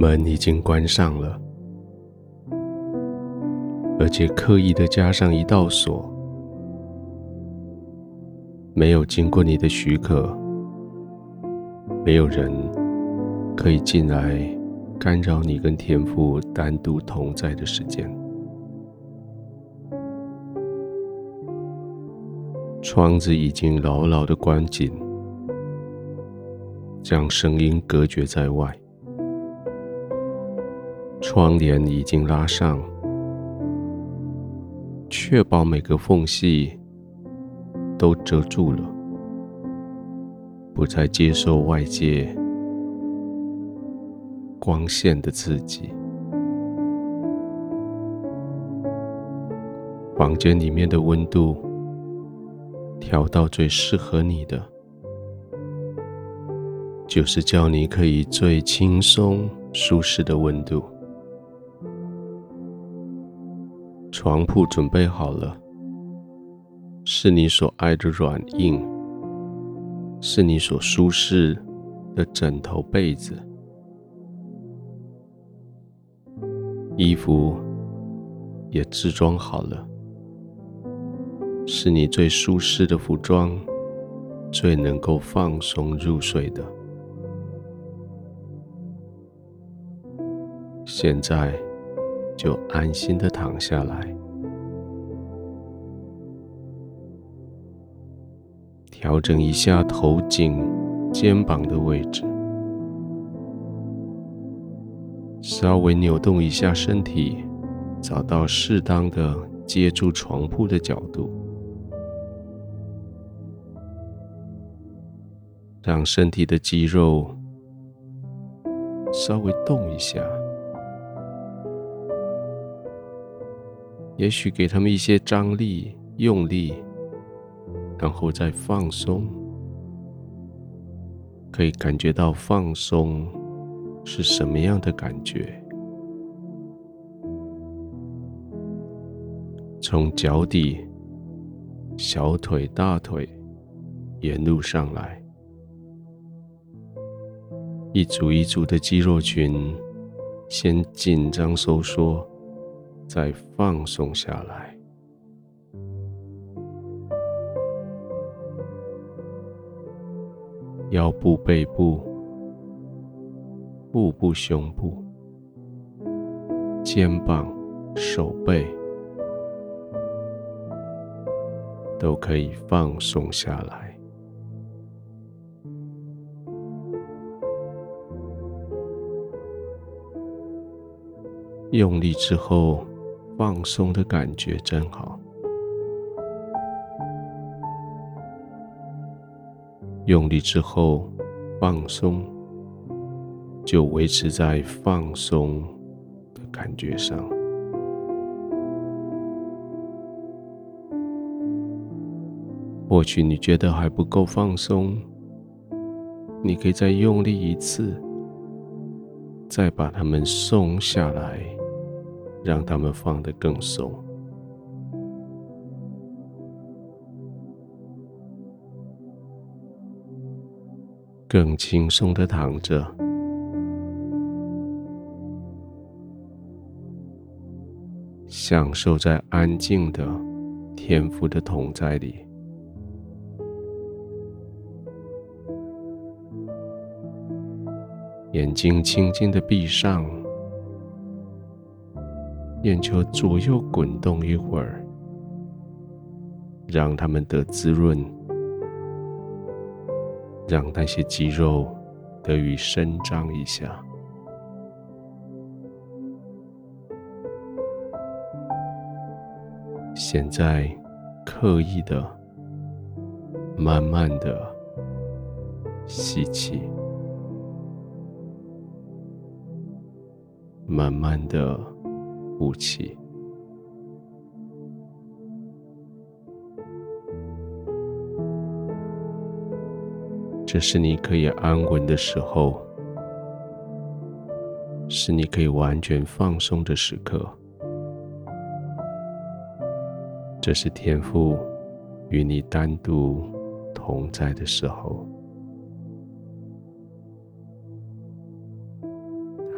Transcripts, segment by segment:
门已经关上了，而且刻意的加上一道锁，没有经过你的许可，没有人可以进来干扰你跟天父单独同在的时间。窗子已经牢牢的关紧，将声音隔绝在外。窗帘已经拉上，确保每个缝隙都遮住了，不再接受外界光线的刺激。房间里面的温度调到最适合你的，就是叫你可以最轻松舒适的温度。床铺准备好了，是你所爱的软硬，是你所舒适的枕头被子，衣服也置装好了，是你最舒适的服装，最能够放松入睡的。现在。就安心的躺下来，调整一下头颈、肩膀的位置，稍微扭动一下身体，找到适当的接住床铺的角度，让身体的肌肉稍微动一下。也许给他们一些张力、用力，然后再放松，可以感觉到放松是什么样的感觉？从脚底、小腿、大腿沿路上来，一组一组的肌肉群先紧张收缩。再放松下来，腰部、背部、腹部、胸部、肩膀、手背都可以放松下来。用力之后。放松的感觉真好。用力之后放松，就维持在放松的感觉上。或许你觉得还不够放松，你可以再用力一次，再把它们松下来。让他们放得更松，更轻松的躺着，享受在安静的天赋的同在里，眼睛轻轻的闭上。眼球左右滚动一会儿，让它们得滋润，让那些肌肉得以伸张一下。现在，刻意的、慢慢的吸气，慢慢的。呼气，这是你可以安稳的时候，是你可以完全放松的时刻。这是天父与你单独同在的时候。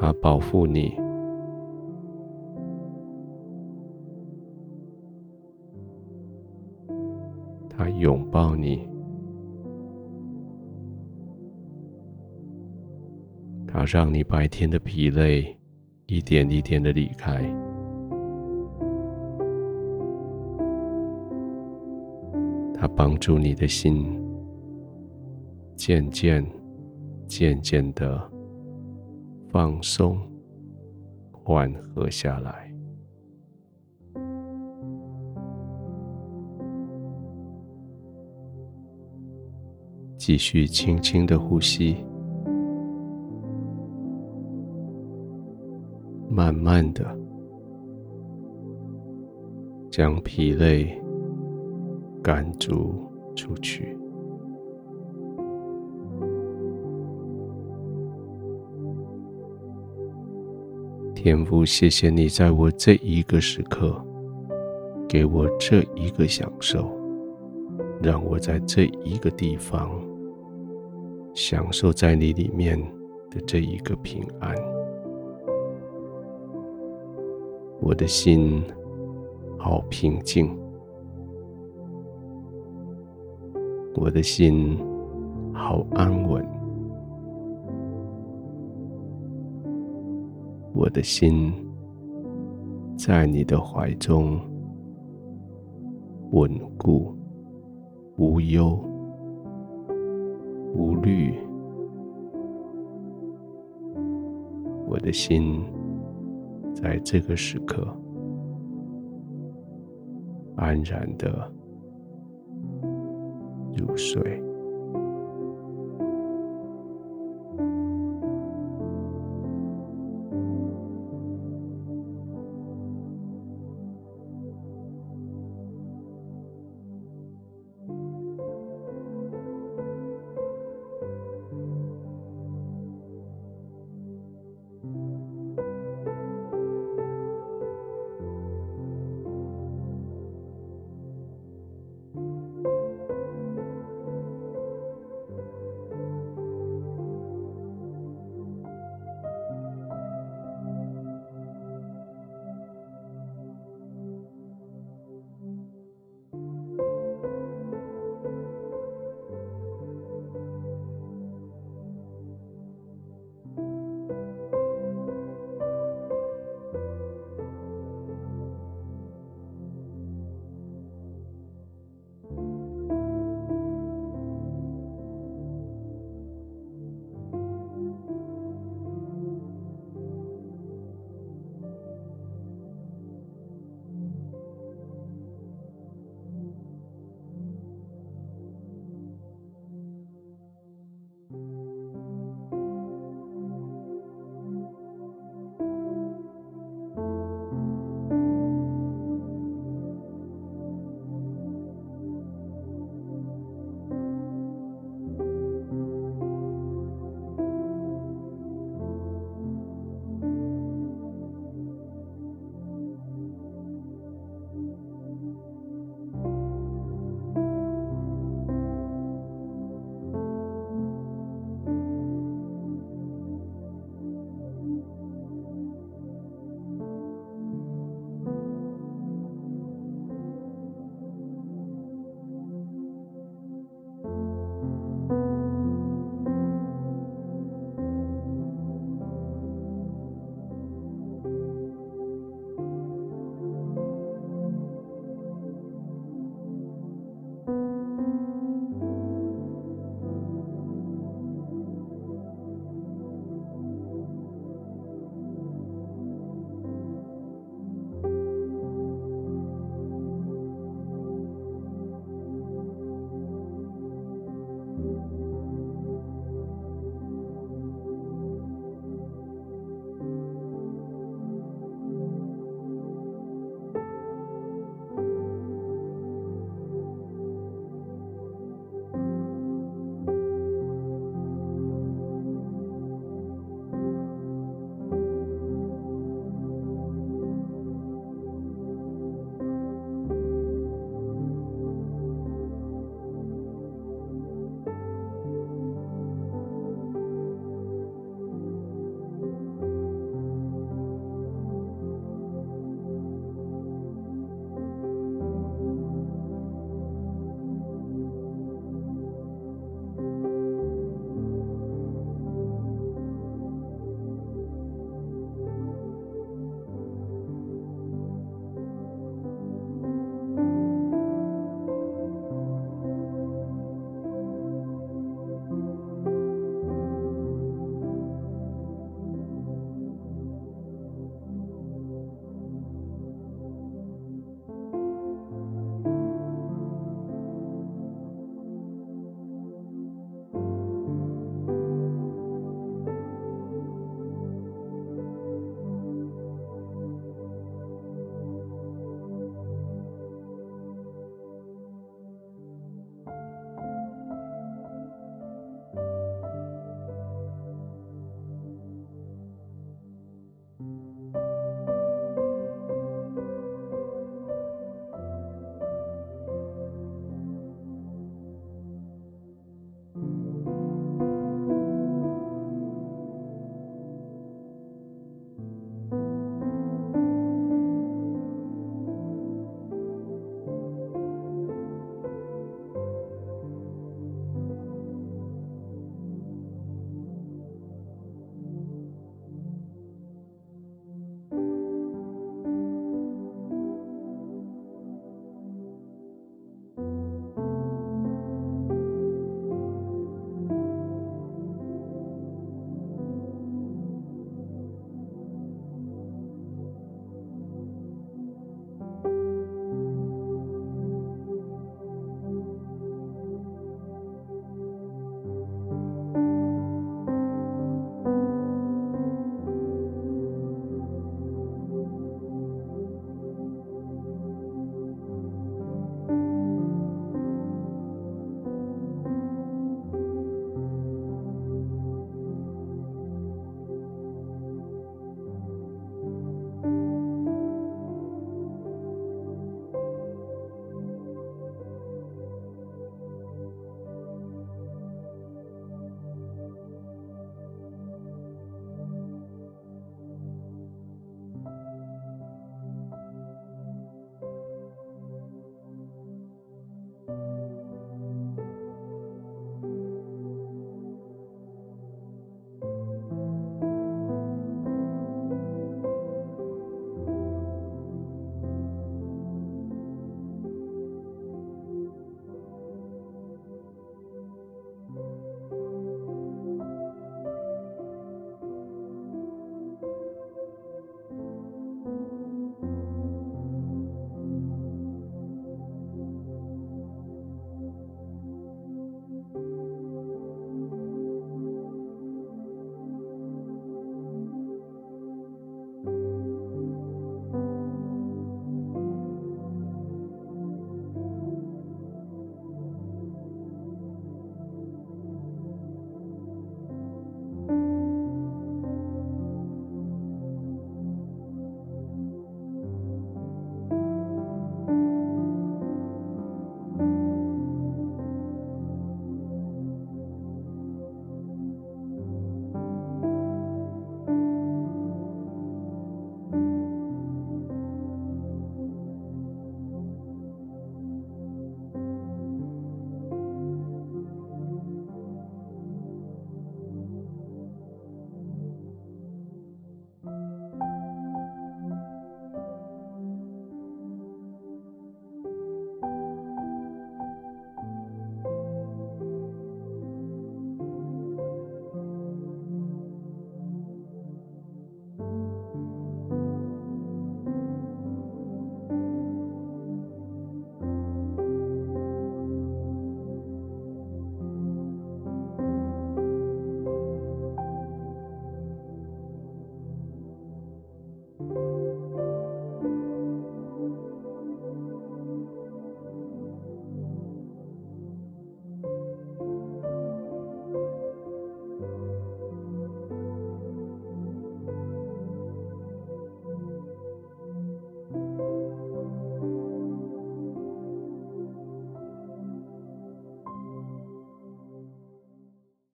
他保护你，他拥抱你，他让你白天的疲累一点一点的离开，他帮助你的心渐渐、渐渐的。放松，缓和下来，继续轻轻的呼吸，慢慢的将疲累赶逐出去。天父，谢谢你在我这一个时刻给我这一个享受，让我在这一个地方享受在你里面的这一个平安。我的心好平静，我的心好安稳。我的心在你的怀中稳固、无忧、无虑。我的心在这个时刻安然的入睡。